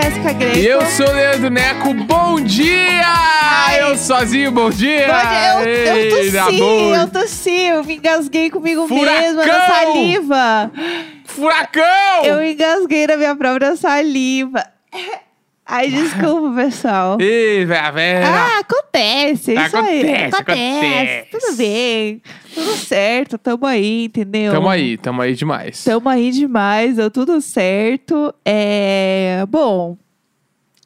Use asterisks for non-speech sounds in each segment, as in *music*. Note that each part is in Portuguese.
Jéssica Greco. E eu sou o Leandro Neco, bom dia! Eu sozinho, bom dia! Bom dia, eu, eu Ei, na tossi, boa. eu tossi, eu me engasguei comigo Furacão! mesma na saliva. Furacão! Eu engasguei na minha própria saliva. Ai, desculpa, pessoal. Velho, velho. Ah, acontece, é isso aí. Acontece, acontece. Tudo bem, tudo certo, tamo aí, entendeu? Tamo aí, tamo aí demais. Tamo aí demais, deu tudo certo. É... Bom,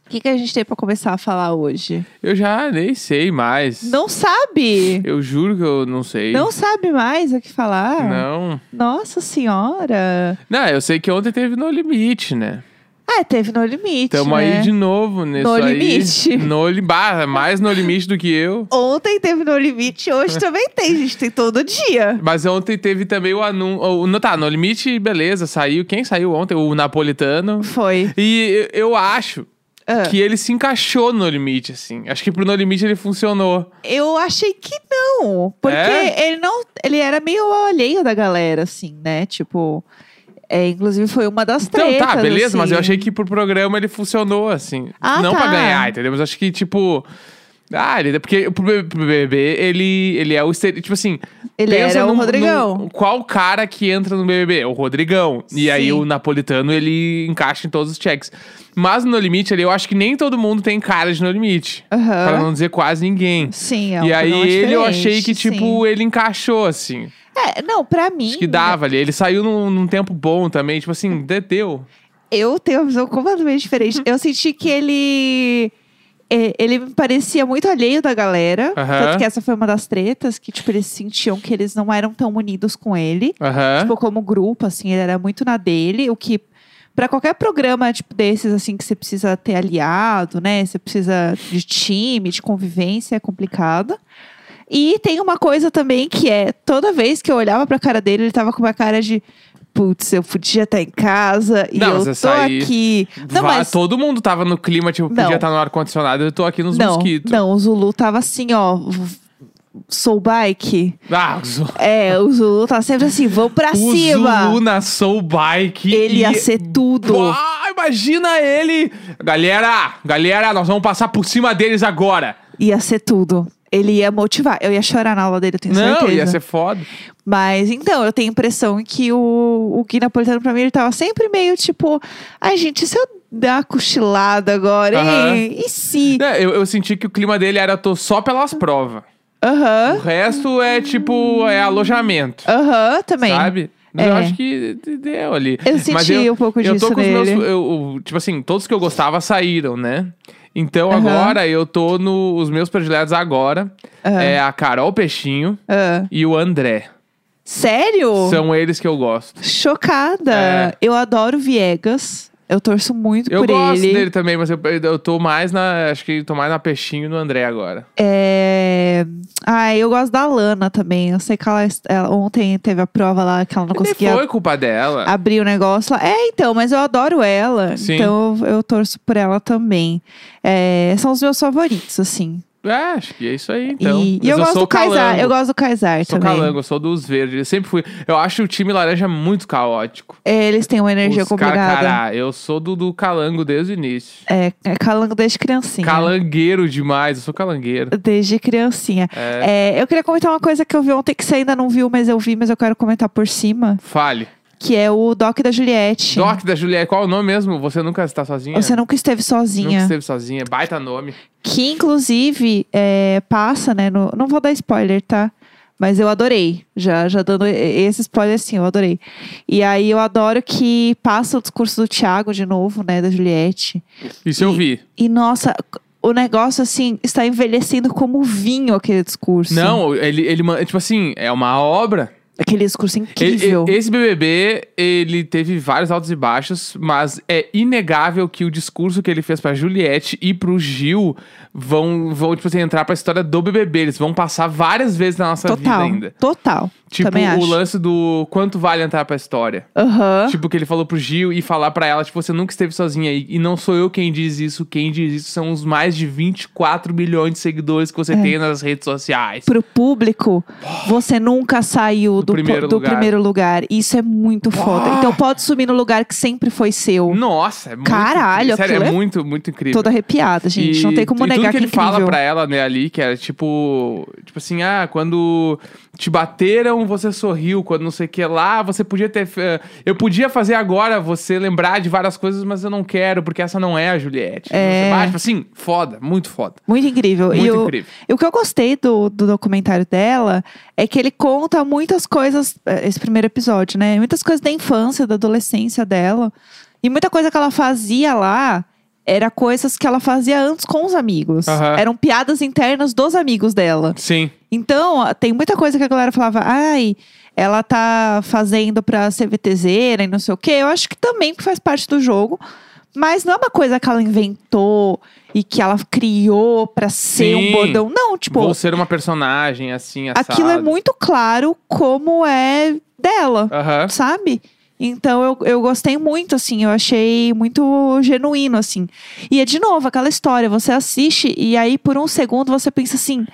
o que, que a gente tem pra começar a falar hoje? Eu já nem sei mais. Não sabe? Eu juro que eu não sei. Não sabe mais o que falar? Não. Nossa senhora. Não, eu sei que ontem teve No Limite, né? Ah, teve no limite. Tamo né? aí de novo nisso No aí. Limite. No limite. Mais no limite do que eu. Ontem teve no limite, hoje também tem, gente. Tem todo dia. Mas ontem teve também o anúncio. No, tá, no limite, beleza, saiu. Quem saiu ontem? O Napolitano. Foi. E eu eu acho Ah. que ele se encaixou no limite, assim. Acho que pro No Limite ele funcionou. Eu achei que não. Porque É? ele não. Ele era meio alheio da galera, assim, né? Tipo. É, inclusive foi uma das Então, tretas. tá, beleza, mas eu assim. achei que pro programa ele funcionou, assim. Ah, não tá. pra ganhar, entendeu? Mas acho que, tipo. Ah, ele, porque pro BBB, ele, ele é o Tipo assim. Ele era o Rodrigão. num- qual cara que entra no BBB? O Rodrigão. E aí Sim. o Napolitano, ele encaixa em todos os checks. Mas no limite ali, eu acho que nem todo mundo tem cara de no limite. Aham. Pra não dizer quase ninguém. Sim, é um e aí ele eu achei que, tipo, sim. ele encaixou, assim. É, não, pra mim. Acho que dava ali. Ele saiu num, num tempo bom também. Tipo assim, de- deu. Eu tenho uma visão completamente diferente. *laughs* Eu senti que ele. é, Ele me parecia muito alheio da galera. Aham. Tanto que essa foi uma das tretas, que, tipo, eles sentiam que eles não eram tão unidos com ele. Aham. Tipo, como grupo, assim, ele era muito na dele. O que, pra qualquer programa, tipo, desses, assim, que você precisa ter aliado, né? Você precisa de time, de convivência, é complicado. E tem uma coisa também que é, toda vez que eu olhava pra cara dele, ele tava com uma cara de... Putz, eu podia estar em casa e Não, eu tô aqui. Não, Vá- mas... Todo mundo tava no clima, tipo, Não. podia estar no ar-condicionado. Eu tô aqui nos Não, mosquitos. não, o Zulu tava assim, ó... Soul Bike. Ah, o Zulu, É, o Zulu tá sempre assim, vamos pra o cima. Zulu na Soul Bike. Ele ia e- ser tudo. Ah, imagina ele! Galera, galera, nós vamos passar por cima deles agora. Ia ser tudo. Ele ia motivar. Eu ia chorar na aula dele, eu tenho Não, certeza. ia ser foda. Mas então, eu tenho a impressão que o, o Gui Napolitano, pra mim, ele tava sempre meio tipo: ai, gente, e se eu dar uma cochilada agora? Hein? E se? É, eu, eu senti que o clima dele era tô só pelas provas. O Aham, resto é tipo, é alojamento. aham, também. Sabe? Mas Eu É. acho que deu ali. Eu senti um pouco eu disso tô com os meus. nele. Eu, eu- tipo assim, todos que eu gostava saíram, né? Então Aham. agora eu tô no. Os meus prediletos agora Aham. é a Carol Peixinho Ah. e o André. Sério? São eles que eu gosto. Chocada. É. Eu adoro Viegas. Eu torço muito Eu por gosto ele. dele também, mas eu, eu tô mais na. Acho que tô mais na Peixinho no André agora. É... Ah, eu gosto da Lana também. Eu sei que ela, ela- ontem teve a prova lá que ela não Nem conseguia foi culpa dela. abrir o negócio lá. É, então, mas eu adoro ela. Sim. Então eu, eu torço por ela também. É, são os meus favoritos, assim. É, acho que é isso aí, então. e, e Mas eu, gosto sou do Kaysar. Eu gosto do Kaysar Sou também. calango, eu sou dos verdes. Eu sempre fui. Eu acho o time laranja muito caótico. É, eles têm uma energia Os cara- complicada. cara, eu sou do, do calango desde o início. É, é calango desde criancinha. Calangueiro demais, eu sou calangueiro. Desde criancinha. É. É, eu queria comentar uma coisa que eu vi ontem que você ainda não viu, mas eu vi, mas eu quero comentar por cima. Fale. Que é o Doc da Juliette. Doc da Juliette, qual é o nome mesmo? Você nunca está sozinha? Você nunca esteve Nunca sozinha. esteve sozinha, baita nome. Que inclusive é, passa, né? no- não vou dar spoiler, tá? Mas eu adorei. Já, já dando esse spoiler assim, eu adorei. E aí eu adoro que passa o discurso do Thiago de novo, né? Da Juliette. Isso eu vi. E nossa, o negócio assim está envelhecendo como vinho aquele discurso. Não, ele, ele, tipo assim, é uma obra. Aquele discurso incrível. esse BBB, ele teve vários altos e baixos, mas é inegável que o discurso que ele fez pra Juliette e pro Gil vão, vão tipo assim, entrar pra história do BBB. Eles vão passar várias vezes na nossa vida total. ainda. Total. Tipo, Também o acho. lance do quanto vale entrar pra história. Aham. Tipo, que ele falou pro Gil e falar pra ela, tipo, você nunca esteve sozinha. E, e não sou eu quem diz isso, quem diz isso são os mais de 24 milhões de seguidores que É. você tem nas redes sociais. Pro público, você nunca saiu do, do, primeiro do lugar. primeiro lugar. Isso é muito foda. Então pode sumir no lugar que sempre foi seu. Nossa, é muito. Caralho, sério, é é muito, muito incrível. Toda arrepiada, gente. E- não tem como e negar tudo que que é ele fala incrível. pra ela, né, ali, que era tipo, tipo assim, ah, quando te bateram, você sorriu, quando não sei o que lá, você podia ter, eu podia fazer agora você lembrar de várias coisas, mas eu não quero, porque essa não é a Juliette. É. Você- tipo assim, foda, muito foda. Muito incrível. Muito e o, incrível. e o que eu gostei do, do documentário dela é que ele conta muitas coisas, eh, esse primeiro episódio, né? Muitas coisas da infância, da adolescência dela. E muita coisa que ela fazia lá era coisas que ela fazia antes com os amigos. Aham. Eram piadas internas dos amigos dela. Sim. Então, tem muita coisa que a galera falava, ai, ela tá fazendo pra ser VTZera e não sei o quê. Eu acho que também faz parte do jogo. Mas não é uma coisa que ela inventou e que ela criou pra ser Sim. um bordão. Não, tipo, Vou ser uma personagem assim, assado. aquilo é muito claro como é dela, Aham. sabe? Então eu, eu gostei muito, assim, eu achei muito genuíno, assim. E é de novo aquela história, você assiste e aí por um segundo você pensa assim.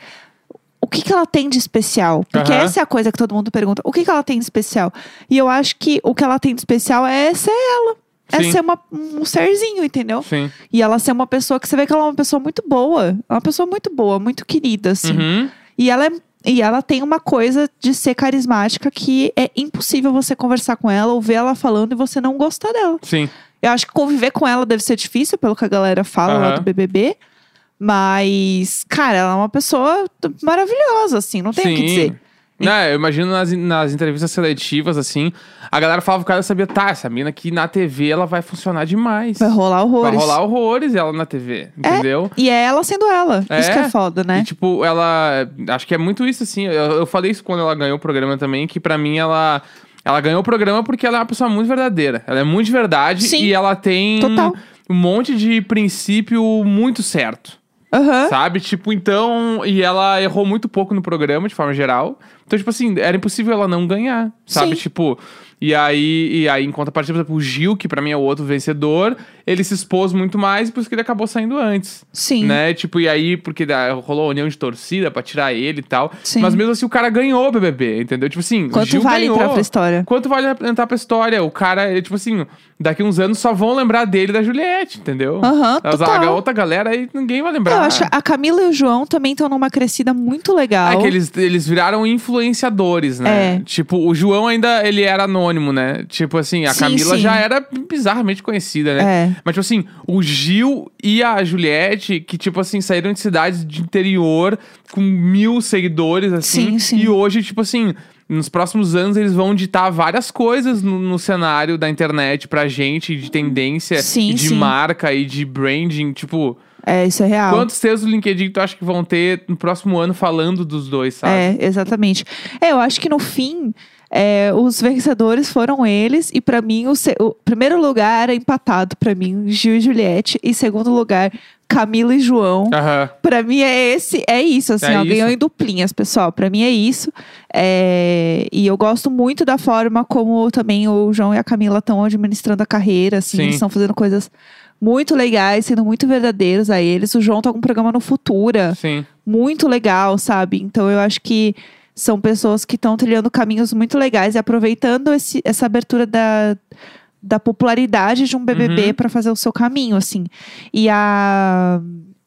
O que, que ela tem de especial? Porque Aham. essa é a coisa que todo mundo pergunta. O que, que ela tem de especial? E eu acho que o que ela tem de especial é ser ela. É Sim. ser uma- um serzinho, entendeu? Sim. E ela ser uma pessoa que você vê que ela é uma pessoa muito boa. É uma pessoa muito boa, muito querida, assim. Uhum. E ela, é- e ela tem uma coisa de ser carismática que é impossível você conversar com ela ou ver ela falando e você não gostar dela. Sim. Eu acho que conviver com ela deve ser difícil, pelo que a galera fala lá Aham. do BBB. Mas, cara, ela é uma pessoa maravilhosa, assim, não tem o que dizer. Não, eu imagino nas, nas entrevistas seletivas, assim, a galera falava o cara sabia, tá, essa mina aqui na TV ela vai funcionar demais. Vai rolar horrores. Vai rolar horrores ela na TV, entendeu? E é ela sendo ela. Isso É. que é foda, né? E, tipo, ela. Acho que é muito isso, assim. Eu, eu falei isso quando ela ganhou o programa também, que pra mim ela. Ela ganhou o programa porque ela é uma pessoa muito verdadeira. Ela é muito de verdade Sim. e ela tem Total. um monte de princípio muito certo. Aham. Sabe? Tipo, então. E ela errou muito pouco no programa, de forma geral. Então, tipo assim, era impossível ela não ganhar. Sabe? Sim. Tipo. E aí, e aí, em contrapartida, por exemplo, o Gil, que pra mim é o outro vencedor, ele se expôs muito mais e por isso que ele acabou saindo antes. Sim. Né? Tipo, e aí, porque rolou a união de torcida pra tirar ele e tal. Sim. Mas mesmo assim, o cara ganhou o BBB, entendeu? Tipo assim, o Quanto Gil vale ganhou. entrar pra história? Quanto vale entrar pra história? O cara, ele, tipo assim, daqui uns anos só vão lembrar dele da Juliette, entendeu? Aham, total. A outra galera aí ninguém vai lembrar. Eu acho que a Camila e o João também estão numa crescida muito legal. É que eles, eles viraram influenciadores, né? É. Tipo, o João ainda, ele era anônimo, né? Tipo assim, a Sim, Camila sim. já era bizarramente conhecida, né? É. Mas, tipo assim, o Gil e a Juliette, que, tipo assim, saíram de cidades de interior com mil seguidores, assim. Sim, sim. E hoje, tipo assim, nos próximos anos eles vão ditar várias coisas no, no cenário da internet pra gente, de tendência, Sim, e de sim. marca e de branding. Tipo, É, isso é real. quantos textos do LinkedIn tu acha que vão ter no próximo ano falando dos dois, sabe? É, exatamente. É, eu acho que no fim, é, os vencedores foram eles. E pra mim, o, o primeiro lugar é empatado pra mim, Gil e Juliette. E segundo lugar, Camila e João. Aham. Pra mim é esse, é isso, assim, É ó, ganhou em duplinhas, pessoal. Pra mim é isso. É, e eu gosto muito da forma como também o João e a Camila estão administrando a carreira, assim, Sim. eles estão fazendo coisas muito legais, sendo muito verdadeiros a eles. O João tá com um programa no Futura Sim. muito legal, sabe? Então eu acho que são pessoas que estão trilhando caminhos muito legais e aproveitando esse- essa abertura da, da popularidade de um BBB Uhum. pra fazer o seu caminho, assim. E a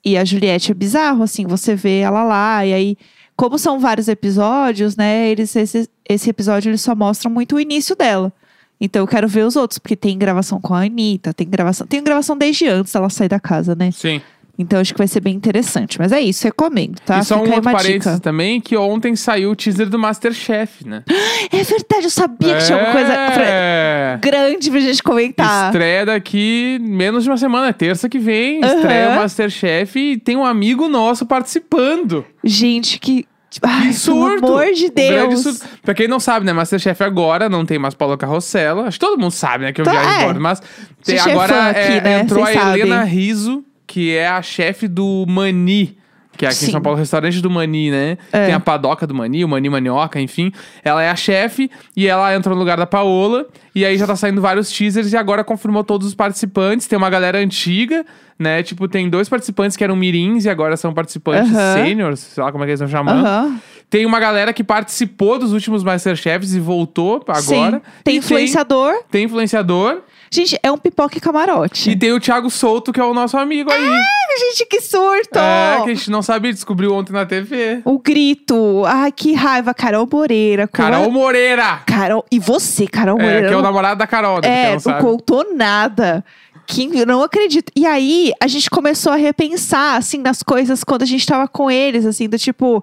e a Juliette é bizarro, assim, você vê ela lá e aí como são vários episódios, né? Eles esse, esse episódio eles só mostram muito o início dela. Então eu quero ver os outros, porque tem gravação com a Anitta, tem gravação, tem gravação desde antes dela sair da casa, né? Sim. Então acho que vai ser bem interessante. Mas é isso, recomendo, tá? e só um Fica aí outro parênteses também, que ontem saiu o teaser do Masterchef, né? *gasps* É verdade, eu sabia que tinha alguma coisa pra- É. grande pra gente comentar. Estreia daqui menos de uma semana, é terça que vem. Aham. Estreia o Masterchef e tem um amigo nosso participando. Gente, que. Ai, Que surto! Pelo amor de Um Deus. surto. Pra quem não sabe, né? Masterchef agora não tem mais Paulo Carrossela. Acho que todo mundo sabe, né? Que eu Tá, já é. bordo. Mas tem, é agora fã aqui, é, né? entrou a Vocês Helena sabem. Riso, que é a chefe do Mani. que é aqui Sim. em São Paulo, o restaurante do Mani, né? É. Tem a padoca do Mani, o Mani Manioca, enfim. Ela é a chefe e ela entra no lugar da Paola. E aí já tá saindo vários teasers e agora confirmou todos os participantes. Tem uma galera antiga, né? Tipo, tem dois participantes que eram mirins e agora são participantes Aham. sêniores, sei lá como é que eles estão chamando. Aham. Tem uma galera que participou dos últimos Masterchefs e voltou agora. Sim. Tem E influenciador. Tem, influenciador. Gente, é um pipoca e camarote. E tem o Thiago Souto, que é o nosso amigo aí. Ai, gente, que surto! É, que a gente não sabia, descobriu ontem na TV. O grito. Ai, que raiva. Carol Moreira. Carol é- Moreira! Carol. E você, Carol É, Moreira. que é o namorado da Carol, né? É, não não contou nada. Que eu não acredito. E aí, a gente começou a repensar, assim, nas coisas quando a gente tava com eles, assim, do tipo,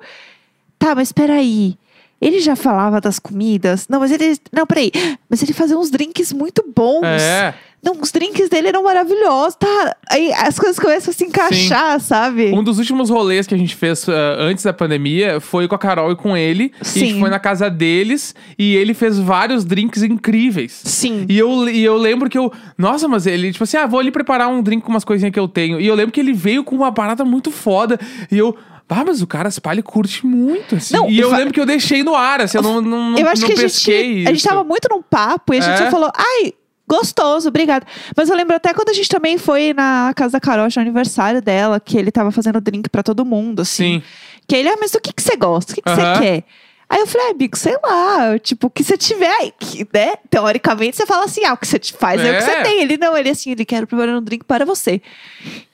tá, mas peraí. Ele já falava das comidas? Não, mas ele. Não, peraí. Mas ele fazia uns drinks muito bons. É, Não, os drinks dele eram maravilhosos, tá? Aí as coisas começam a se encaixar, sabe? um dos últimos rolês que a gente fez ah, antes da pandemia foi com a Carol e com ele. E a gente Sim. foi na casa deles e ele fez vários drinks incríveis. Sim. E eu, e eu lembro que eu. Nossa, mas ele, tipo assim, ah, vou ali preparar um drink com umas coisinhas que eu tenho. E eu lembro que ele veio com uma parada muito foda. E eu. Ah, mas o cara, ele curte muito, assim. Não, e eu fa- lembro que eu deixei no ar, assim, eu não, não, não, eu acho não que a gente, pesquei a gente isso. tava muito num papo e a gente É. só falou, ai, gostoso, obrigada. Mas eu lembro até quando a gente também foi na casa da Carol, no aniversário dela, que ele tava fazendo drink pra todo mundo, assim. Sim. Que ele, ah, mas o que, que você gosta? O que, que você Aham. quer? Aí eu falei, ah, amigo, sei lá, tipo, o que você tiver aí, que, né? Teoricamente, você fala assim, ah, o que você te faz é, o que você É. tem. Ele não, ele assim, ele quer preparar um drink para você.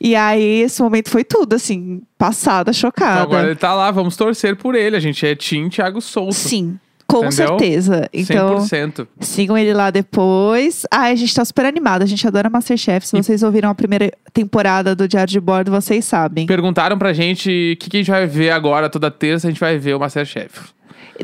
E aí, esse momento foi tudo, assim, passada, chocada. Então agora ele tá lá, vamos torcer por ele. A gente é Tim Thiago Souto. Sim, com Entendeu? certeza. Então, 100%. Sigam ele lá depois. Ai, a gente tá super animada. A gente adora Masterchef. Se E- vocês ouviram a primeira temporada do Diário de Bordo, vocês sabem. Perguntaram pra gente o que, que a gente vai ver agora, toda terça a gente vai ver o Masterchef.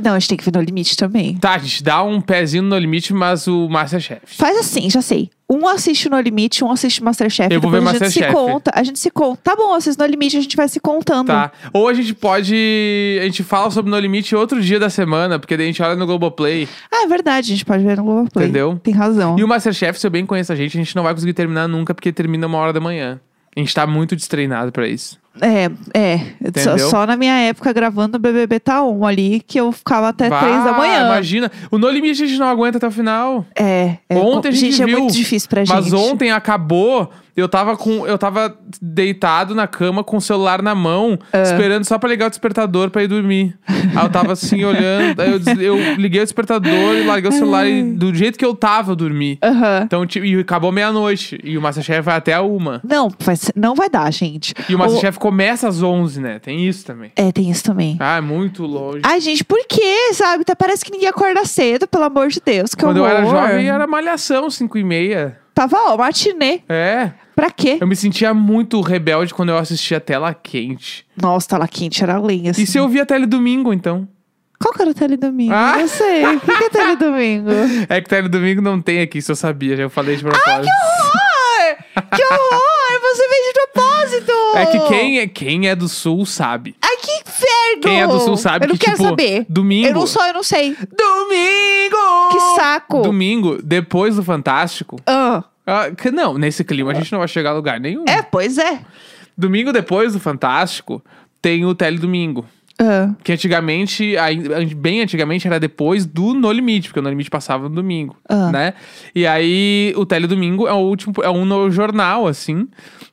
Não, a gente tem que ver no limite também. Tá, a gente dá um pezinho no limite, mas o Masterchef. Faz assim, já sei. Um assiste no limite, um assiste Masterchef. Eu vou ver a gente Masterchef. se conta. A gente se conta. Tá bom, assiste no limite, a gente vai se contando. Tá. Ou a gente pode. A gente fala sobre No Limite outro dia da semana, porque daí a gente olha no Globoplay. Ah, é verdade, a gente pode ver no Globoplay. Entendeu? Tem razão. E o Masterchef, se eu bem conheço a gente, a gente não vai conseguir terminar nunca, porque termina uma hora da manhã. A gente tá muito destreinado pra isso. É, é. Só, só na minha época, gravando o BBB tá um ali, que eu ficava até Bah, três da manhã. Imagina. O No Limite a gente não aguenta até o final. É. é Ontem a gente é viu, muito difícil pra gente. Mas ontem acabou. Eu tava com. Eu tava deitado na cama com o celular na mão, Ah. esperando só pra ligar o despertador pra ir dormir. Aí eu tava assim olhando, aí eu, des- eu liguei o despertador e larguei o celular e do jeito que eu tava, eu dormi. Aham. Então, tipo, e acabou meia-noite. E o Masterchef vai até a uma. Não, vai ser- não vai dar, gente. E o Masterchef começa às 11, né? Tem isso também. É, tem isso também. Ah, é muito longe. Ai, gente, por quê, sabe? Até parece que ninguém acorda cedo, pelo amor de Deus. Que Quando eu era horror. jovem, era malhação, 5 e meia. Tava, ó, matinê. É. Pra quê? Eu me sentia muito rebelde quando eu assistia Tela Quente. Nossa, tela quente era lenha, assim. E se eu via Tele Domingo, então? Qual que era o teledomingo? Ah! Não sei. O que, que é teledomingo? *laughs* É que Tele Domingo não tem aqui, se eu sabia, já eu falei de propósito. horror! Que horror! Você fez de propósito! É que quem é, quem é do sul sabe. Ai, que inferno! Quem é do sul sabe Eu não que, quero tipo, saber. domingo. Eu não sou, eu não sei. Domingo! Que saco! Domingo, depois do Fantástico. Ah, ah, que não, nesse clima a gente não vai chegar a lugar nenhum. é, pois é. Domingo depois do Fantástico, tem o Tele Domingo. Ah, Que antigamente, bem antigamente, era depois do No Limite, porque o No Limite passava no domingo, Ah. né? E aí, o Teledomingo é o último, é um jornal, assim,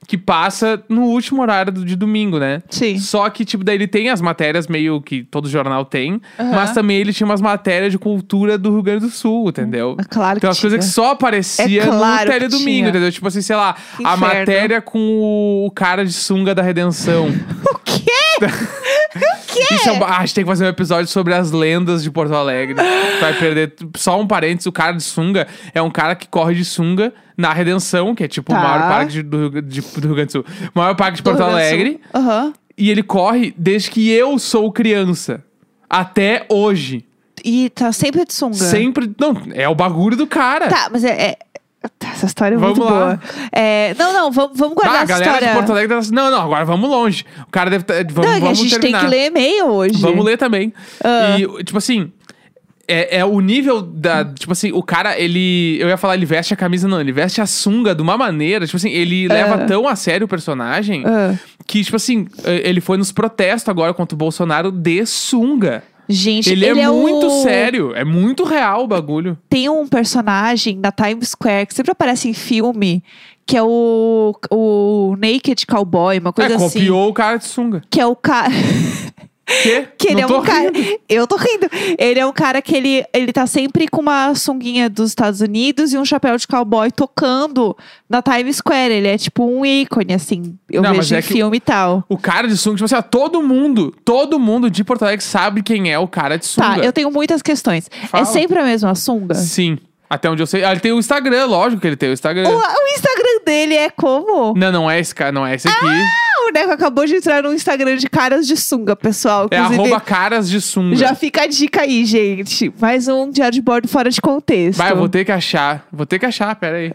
que passa no último horário de domingo, né? sim. Só que, tipo, daí ele tem as matérias meio que todo jornal tem, Aham. mas também ele tinha umas matérias de cultura do Rio Grande do Sul, entendeu? É claro Tem que umas coisas que só aparecia É claro no que Teledomingo, tinha. entendeu? Tipo assim, sei lá, Que a inferno. matéria com o cara de sunga da redenção. *laughs* O quê? *laughs* o quê? Isso é um... ah, a gente tem que fazer um episódio sobre as lendas de Porto Alegre. *gasps* Vai perder. Só um parênteses: o cara de sunga é um cara que corre de sunga na Redenção, que é tipo Tá. o maior parque de- do, Rio, de- do Rio Grande do Sul. O maior parque de Porto Alegre. Aham. E ele corre desde que eu sou criança. Até hoje. E tá sempre de sunga. Sempre. Não, é o bagulho do cara. Tá, mas é. é- Essa história é Vamos muito lá. boa. É, não, não, vamos, vamos guardar Ah, a essa galera história. de Porto Alegre tá assim, não, não, agora vamos longe. O cara deve. tá- Vamos, não, que a vamos gente terminar. tem que ler e-mail hoje. Vamos ler também. Ah. E, tipo assim. É, é o nível da. Tipo assim, o cara, ele. Eu ia falar, ele veste a camisa, não. Ele veste a sunga de uma maneira. Tipo assim, ele leva tão a sério o personagem Ah. que, tipo assim, ele foi nos protestos agora contra o Bolsonaro de sunga. Gente, Ele, é, muito o... sério, é muito real o bagulho. Tem um personagem na Times Square que sempre aparece em filme, que é o, o Naked Cowboy, uma coisa é, assim. copiou o cara de sunga. Que é o cara. *laughs* Quê? Que ele Não é um cara. rindo. Eu tô rindo. Ele é um cara que ele, ele tá sempre com uma sunguinha dos Estados Unidos e um chapéu de cowboy tocando na Times Square. Ele é tipo um ícone, assim. Eu Não, vejo é em que filme e tal. O cara de sunga, tipo assim, ó, todo mundo, todo mundo de Porto Alegre sabe quem é o cara de sunga. Tá, eu tenho muitas questões. Fala. É sempre a mesma sunga? Sim. Até onde eu sei. Ah, ele tem o Instagram, lógico que ele tem o Instagram. O, o Instagram dele é como? Não, não é esse cara, não é esse aqui. Ah, o Neco acabou de entrar no Instagram de caras de sunga, pessoal. é Inclusive, arroba caras de sunga. já fica a dica aí, gente. Mais um diário de bordo fora de contexto. Vai, eu vou ter que achar. Vou ter que achar, pera aí.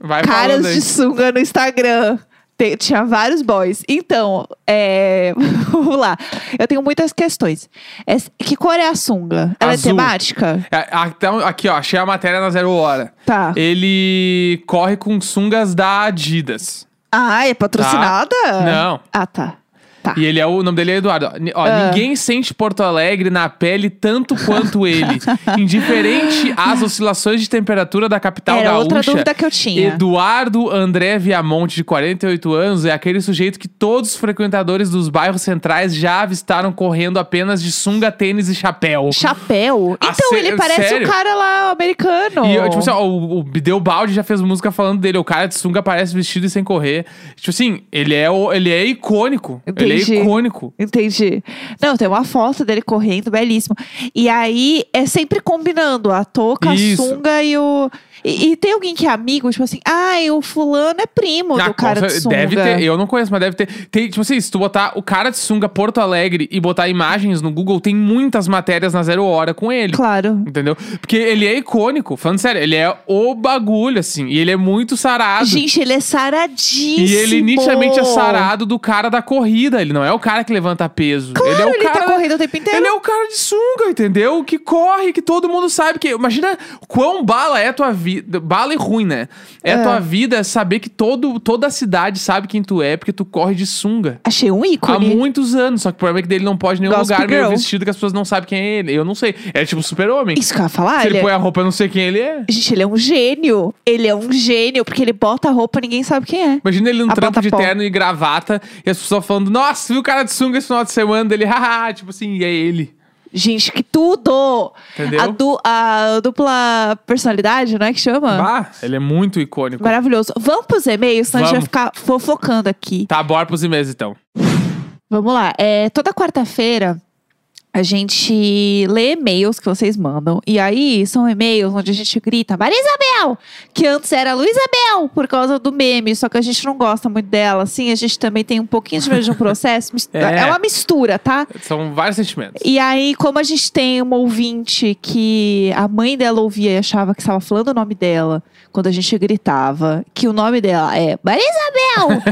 Vai Caras de sunga no Instagram. Te- tinha vários boys. Então, é... *laughs* vamos lá. Eu tenho muitas questões. É- que cor é a sunga? Ela Azul. é temática? É, então, aqui, ó, achei a matéria na Zero Hora. Tá. Ele corre com sungas da Adidas. Ah, é patrocinada? Não. Ah, tá. Tá. E ele é o, o nome dele é Eduardo. Ó, Ah. ninguém sente Porto Alegre na pele tanto quanto ele. *laughs* Indiferente às oscilações de temperatura da capital Era gaúcha. outra dúvida que eu tinha. Eduardo André Viamonte, de 48 anos, é aquele sujeito que todos os frequentadores dos bairros centrais já avistaram correndo apenas de sunga, tênis e chapéu. Chapéu? Ah, Então, ele parece sério? o cara lá americano. E, tipo assim, ó, o, o Bideu Balde já fez música falando dele. O cara de sunga aparece vestido e sem correr. Tipo assim, ele é, o, ele é icônico. Ele é Entendi. icônico. Entendi. Não, tem uma foto dele correndo, belíssimo. E aí, é sempre combinando a touca, Isso. a sunga e o... E, e tem alguém que é amigo, tipo assim, ai, o fulano é primo Ah, do cara de sunga. Deve ter, eu não conheço, mas deve ter. Tem, tipo assim, se tu botar o cara de sunga Porto Alegre e botar imagens no Google, tem muitas matérias na zero hora com ele. Claro. Entendeu? Porque ele é icônico, falando sério, ele é o bagulho, assim. E ele é muito sarado. Gente, ele é saradíssimo. e ele nitidamente é sarado do cara da corrida. Ele não é o cara que levanta peso. Claro, ele é o ele cara. tá correndo o tempo inteiro. Ele é o cara de sunga, entendeu? Que corre, que todo mundo sabe que. Imagina quão bala é a tua vida. Bala e ruim, né? É, a É. tua vida saber que todo, toda a cidade sabe quem tu é, porque tu corre de sunga. Achei um Há ícone. muitos anos, só que o problema é que dele não pode em nenhum Gossip lugar meio vestido que as pessoas não sabem quem é ele. Eu não sei. É tipo super-homem. Isso que eu ia falar, Se ele ele é- põe a roupa, eu não sei quem ele é. Gente, ele é um gênio. Ele é um gênio, porque ele bota a roupa e ninguém sabe quem é. Imagina ele num A trampo de pó. terno e gravata e as pessoas falando, nossa, viu o cara de sunga esse final de semana dele? *laughs* Haha, tipo assim, e é ele. Gente, que tudo! Entendeu? A, du- a dupla personalidade, né, que chama? Bah, ele é muito icônico. Maravilhoso. Vamos pros e-mails, senão a gente vai ficar fofocando aqui. Tá, bora pros e-mails então. Vamos lá. É, toda quarta-feira a gente lê e-mails que vocês mandam. E aí são e-mails onde a gente grita Maria Isabel! Que antes era Luísa Bel, por causa do meme. Só que a gente não gosta muito dela. Assim, a gente também tem um pouquinho de medo de um processo. *laughs* É. é uma mistura, tá? São vários sentimentos. E aí, como a gente tem uma ouvinte que a mãe dela ouvia e achava que estava falando o nome dela quando a gente gritava, que o nome dela é Maria Isabel,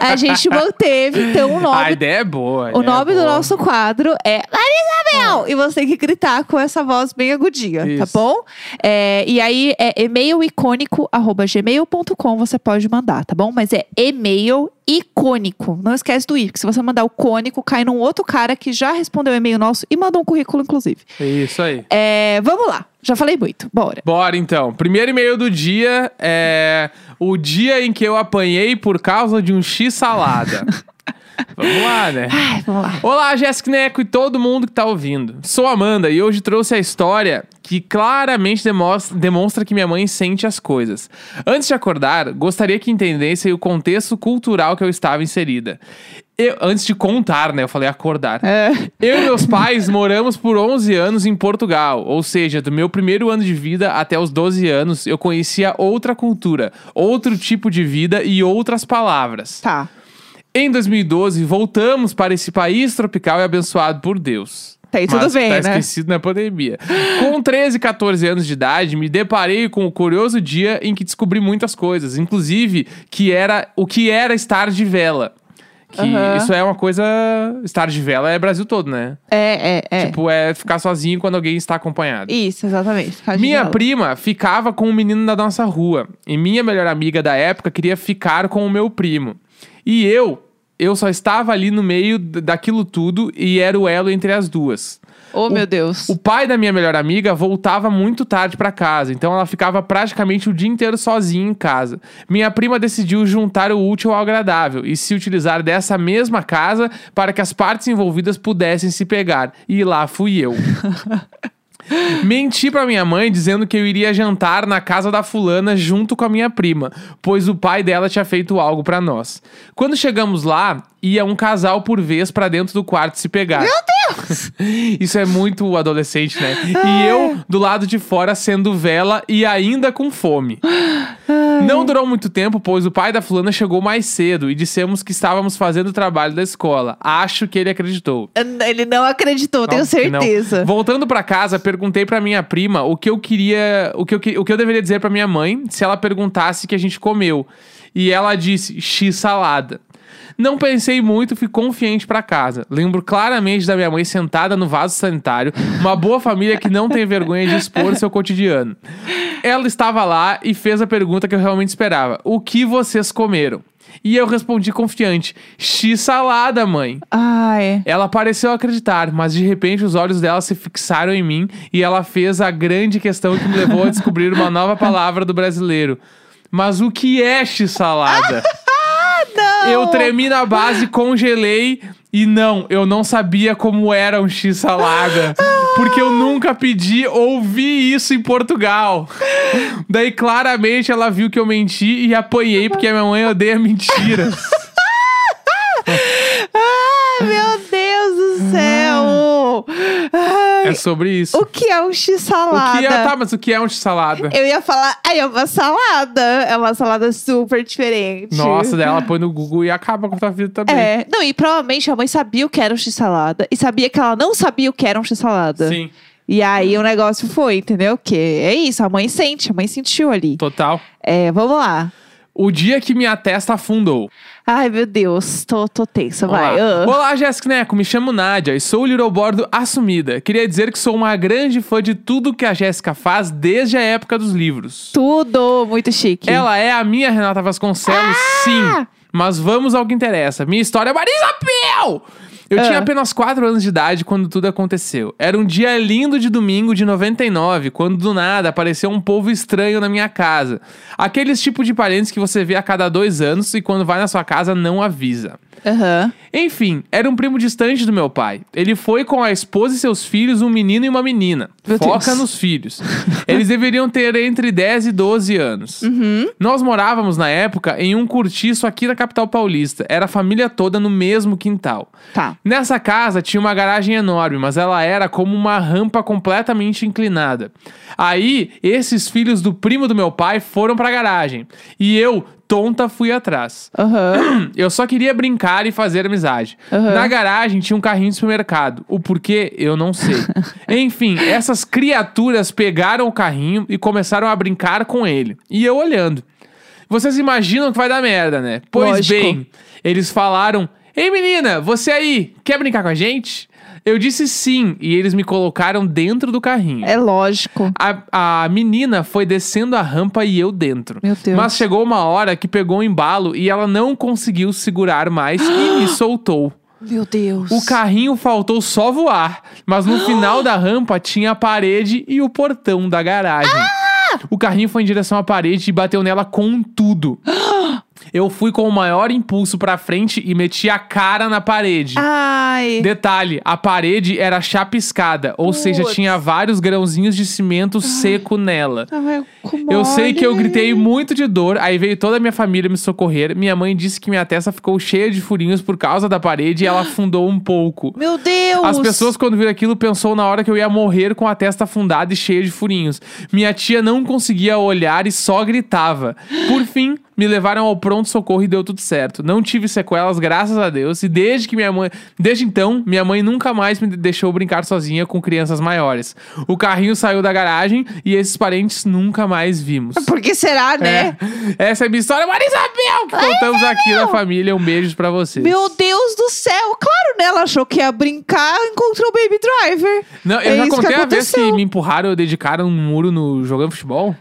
a gente manteve, então, o *laughs* A nome, ideia é boa. a o é nome do boa. nosso quadro é Maria Isabel! E você tem que gritar com essa voz bem agudinha, tá Isso. bom? É, e aí, é e-mail icônico, arroba gmail.com, você pode mandar, tá bom? Mas é e-mail icônico. Não esquece do i, porque se você mandar o cônico, cai num outro cara que já respondeu o e-mail nosso e mandou um currículo, inclusive. Isso aí. É, vamos lá. Já falei muito. Bora. Bora então. Primeiro e-mail do dia é o dia em que eu apanhei por causa de um X salada. *laughs* Vamos lá, né? *laughs* Ai, vamos lá. Olá, Jéssica Neco e todo mundo que tá ouvindo. Sou Amanda e hoje trouxe a história que claramente demonstra, demonstra que minha mãe sente as coisas. Antes de acordar, gostaria que entendessem o contexto cultural que eu estava inserida. Eu, antes de contar, né? Eu falei acordar. É. Eu e meus pais *laughs* moramos por 11 anos em Portugal, ou seja, do meu primeiro ano de vida até os 12 anos, eu conhecia outra cultura, outro tipo de vida e outras palavras. Tá. Em 2012, voltamos para esse país tropical e abençoado por Deus. Tá aí tudo Mas bem, tá né? esquecido na pandemia. Com 13, 14 anos de idade, me deparei com o curioso dia em que descobri muitas coisas, inclusive que era o que era estar de vela. Que Aham. isso é uma coisa. Estar de vela é Brasil todo, né? É, é, é. Tipo, é ficar sozinho quando alguém está acompanhado. Isso, exatamente. Minha vela. prima ficava com um menino da nossa rua. E minha melhor amiga da época queria ficar com o meu primo. E eu eu só estava ali no meio daquilo tudo e era o elo entre as duas. Oh, meu Deus. O pai da minha melhor amiga voltava muito tarde pra casa, então ela ficava praticamente o dia inteiro sozinha em casa. Minha prima decidiu juntar o útil ao agradável e se utilizar dessa mesma casa para que as partes envolvidas pudessem se pegar. E lá fui eu. *laughs* Menti pra minha mãe dizendo que eu iria jantar na casa da fulana junto com a minha prima, pois o pai dela tinha feito algo pra nós. Quando chegamos lá, ia um casal por vez pra dentro do quarto se pegar. Meu Deus! *laughs* Isso é muito adolescente, né? E eu do lado de fora sendo vela e ainda com fome. *gasps* *gasps* Não durou muito tempo, pois o pai da fulana chegou mais cedo e dissemos que estávamos fazendo o trabalho da escola. Acho que ele acreditou. Ele não acreditou, tenho Óbvio que não. certeza. Voltando pra casa, perguntei pra minha prima o que eu queria, o que eu, o que eu deveria dizer pra minha mãe se ela perguntasse que a gente comeu. E ela disse x salada. Não pensei muito, fui confiante pra casa. Lembro claramente da minha mãe sentada no vaso sanitário, uma boa família que não tem vergonha de expor seu cotidiano. Ela estava lá e fez a pergunta que eu realmente esperava: O que vocês comeram? E eu respondi confiante: X salada, mãe. Ai. Ela pareceu acreditar, mas de repente os olhos dela se fixaram em mim e ela fez a grande questão que me levou a descobrir uma nova palavra do brasileiro. Mas o que é x-salada? Não! Eu tremi na base, congelei e não, eu não sabia como era um x-salada. Porque eu nunca pedi ou vi isso em Portugal. Daí claramente ela viu que eu menti e apanhei porque a minha mãe odeia mentiras. Sobre isso. o que é um O x-salada? que é, tá, mas o que é um x-salada? Eu ia falar, ai, é uma salada. É uma salada super diferente. Nossa, daí ela põe no Google e acaba com a tua vida também. É, não, e provavelmente a mãe sabia o que era um x-salada e sabia que ela não sabia o que era um x-salada. Sim, E aí o negócio foi, entendeu? Que é isso, a mãe sente, a mãe sentiu ali. total. É, vamos lá. O dia que minha testa afundou. Ai, meu Deus, tô, tô tensa, Vamos vai. ah. Olá, Jéssica Neco. Me chamo Nádia e sou Little Bordo assumida. Queria dizer que sou uma grande fã de tudo que a Jéssica faz desde a época dos livros. Tudo muito chique. Ela é a minha Renata Vasconcelos, Ah! sim. Mas vamos ao que interessa. Minha história é Marisa Pel! Eu Ah. tinha apenas 4 anos de idade quando tudo aconteceu. Era um dia lindo de domingo de 99, quando do nada apareceu um povo estranho na minha casa. Aqueles tipo de parentes que você vê a cada dois anos e quando vai na sua casa não avisa. Aham. Enfim, era um primo distante do meu pai. Ele foi com a esposa e seus filhos, um menino e uma menina. Meu Foca Deus. nos filhos. *laughs* Eles deveriam ter entre 10 e 12 anos. Uhum. Nós morávamos na época em um cortiço aqui na capital paulista. Era a família toda no mesmo quintal. Tá. Nessa casa tinha uma garagem enorme, mas ela era como uma rampa completamente inclinada. Aí, esses filhos do primo do meu pai foram pra garagem. E eu, tonta, fui atrás. Aham. *clears throat* Eu só queria brincar e fazer amizade. Aham. Na garagem tinha um carrinho de supermercado. O porquê, eu não sei. *laughs* Enfim, essas criaturas pegaram o carrinho e começaram a brincar com ele. E eu olhando. Vocês imaginam que vai dar merda, né? Pois Lógico. bem, eles falaram: Ei menina, você aí, quer brincar com a gente? Eu disse sim, e eles me colocaram dentro do carrinho. É lógico. A, a menina foi descendo a rampa e eu dentro. Meu Deus. Mas chegou uma hora que pegou um embalo e ela não conseguiu segurar mais e me *gasps* soltou. Meu Deus. O carrinho faltou só voar, mas no final da rampa tinha a parede e o portão da garagem. O carrinho foi em direção à parede e bateu nela com tudo. *gasps* Eu fui com o maior impulso pra frente e meti a cara na parede. Ai. Detalhe, a parede era chapiscada, ou seja, Putz. tinha vários grãozinhos de cimento seco nela. Ai, Eu sei que eu gritei muito de dor, aí veio toda a minha família me socorrer. Minha mãe disse que minha testa ficou cheia de furinhos por causa da parede e ela afundou um pouco. Meu Deus. As pessoas, quando viram aquilo, pensou na hora que eu ia morrer com a testa afundada e cheia de furinhos. Minha tia não conseguia olhar e só gritava. Por fim, me levaram ao pronto-socorro e deu tudo certo. Não tive sequelas, graças a Deus. E desde que minha mãe. Desde então, minha mãe nunca mais me deixou brincar sozinha com crianças maiores. O carrinho saiu da garagem e esses parentes nunca mais vimos. Por que será, né? É. Essa é a minha história, Marisabel, que contamos aqui na família. Um beijo pra vocês. Meu Deus do céu. Claro, né? Ela achou que ia brincar, encontrou o Baby Driver. Não, eu É já contei a vez que me empurraram dedicaram um muro no jogando futebol.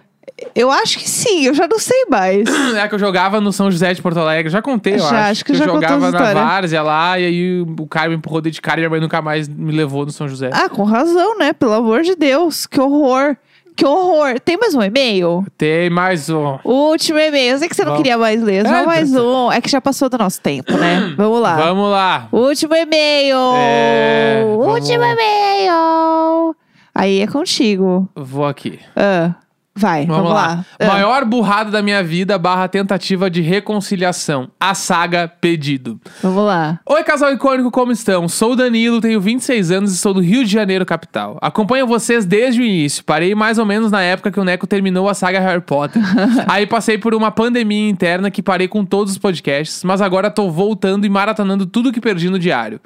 Eu acho que sim, eu já não sei mais. *clears throat* É que eu jogava no São José de Porto Alegre, já contei, eu Já, acho. acho que eu já jogava na várzea lá, e aí o cara me empurrou de cara e minha mãe nunca mais me levou no São José. Ah, com razão, né? Pelo amor de Deus, que horror. Que horror. Tem mais um e-mail? Tem mais um. O último e-mail. Eu sei que você não Vamos. queria mais ler, só É, mais tá- um. É que já passou do nosso tempo, né? *clears throat* Vamos lá. Vamos lá. Último e-mail! É, Último e-mail! Aí é contigo. Vou aqui. Ah, vai, vamos, Vamos, lá. Ah. Maior burrada da minha vida barra tentativa de reconciliação. A saga pedido. Vamos lá. Oi, casal icônico, como estão? Sou o Danilo, tenho 26 anos e sou do Rio de Janeiro, capital. Acompanho vocês desde o início. Parei mais ou menos na época que o Neco terminou a saga Harry Potter. *laughs* Aí passei por uma pandemia interna que parei com todos os podcasts, mas agora tô voltando e maratonando tudo que perdi no diário.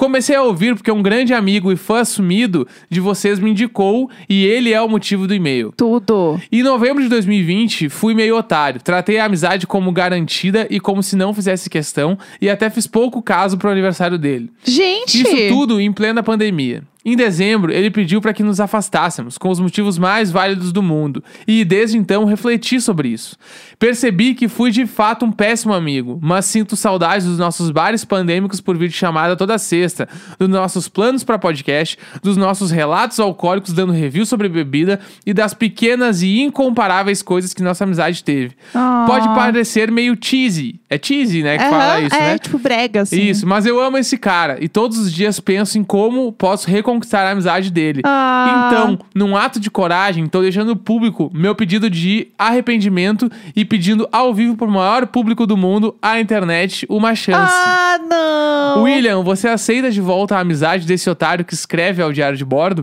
Comecei a ouvir porque um grande amigo e fã assumido de vocês me indicou e ele é o motivo do e-mail. Tudo. Em novembro de 2020, fui meio otário. Tratei a amizade como garantida e como se não fizesse questão, e até fiz pouco caso pro aniversário dele. Gente! Isso tudo em plena pandemia. Em dezembro, ele pediu para que nos afastássemos, com os motivos mais válidos do mundo, e desde então refleti sobre isso. Percebi que fui de fato um péssimo amigo, mas sinto saudades dos nossos bares pandêmicos por videochamada toda sexta, dos nossos planos para podcast, dos nossos relatos alcoólicos dando review sobre bebida e das pequenas e incomparáveis coisas que nossa amizade teve. Ah. Pode parecer meio cheesy. É cheesy, né? Que Aham, fala isso, é, né? tipo brega, assim. Isso, mas eu amo esse cara e todos os dias penso em como posso reconquistar a amizade dele. Ah. Então, num ato de coragem, tô deixando público meu pedido de arrependimento e pedindo ao vivo pro maior público do mundo, a internet, uma chance. Ah, não! William, você aceita de volta a amizade desse otário que escreve ao diário de bordo?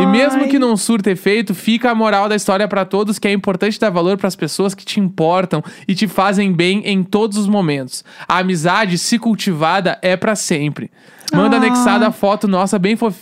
E mesmo que não surta efeito, fica a moral da história pra todos que é importante dar valor pras pessoas que te importam e te fazem bem em todos os momentos. A amizade, se cultivada, é pra sempre. Manda Ah. anexada a foto nossa bem fofinha,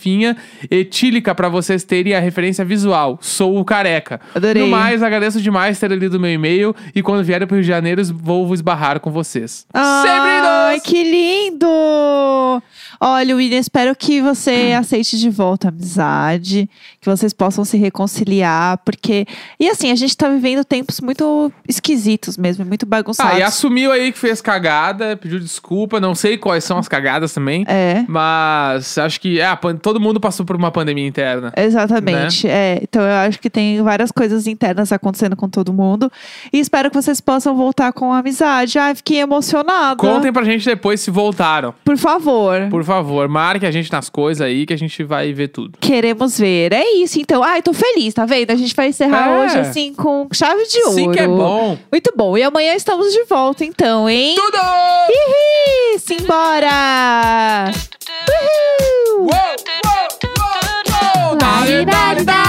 etílica pra vocês terem a referência visual. Sou o careca. Adorei. No mais, agradeço demais ter lido meu e-mail e quando vier pro Rio de Janeiro vou esbarrar com vocês. Sempre Ai, que lindo! Olha, William, espero que você *clears throat* aceite de volta a amizade, que vocês possam se reconciliar, porque. E assim, a gente tá vivendo tempos muito esquisitos mesmo, muito bagunçados. Ah, e assumiu aí que fez cagada, pediu desculpa. Não sei quais são as cagadas também. É. Mas acho que é, a pan- todo mundo passou por uma pandemia interna. Exatamente. Né? É, então eu acho que tem várias coisas internas acontecendo com todo mundo. E espero que vocês possam voltar com amizade. Ai, fiquei emocionada. Contem pra gente depois se voltaram. Por favor. Por favor, marque a gente nas coisas aí que a gente vai ver tudo. Queremos ver. É isso, então. Ai, tô feliz, tá vendo? A gente vai encerrar É. hoje, assim, com chave de ouro. Sim que é bom. Muito bom. E amanhã estamos de volta, então, hein? Tudo! Ih, simbora! Uhul! Uou, uou,